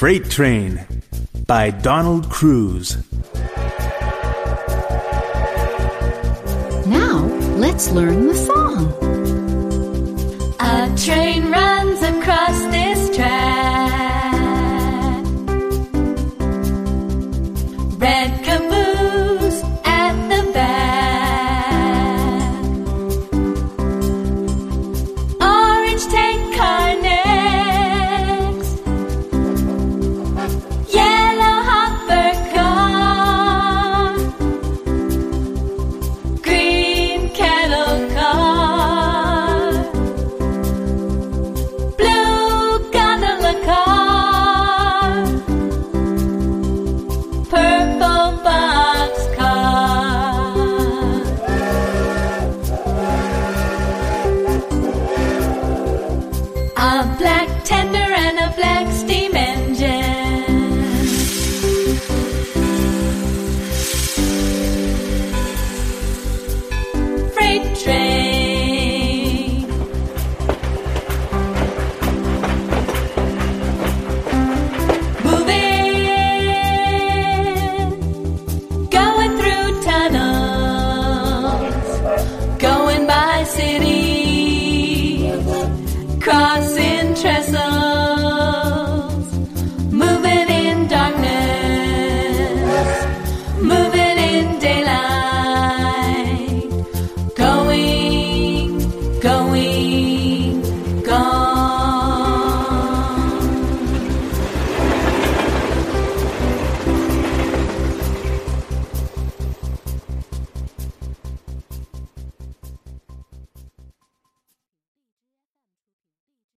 Freight Train by Donald Cruz. Now, let's learn the song. A train ride. A black tail.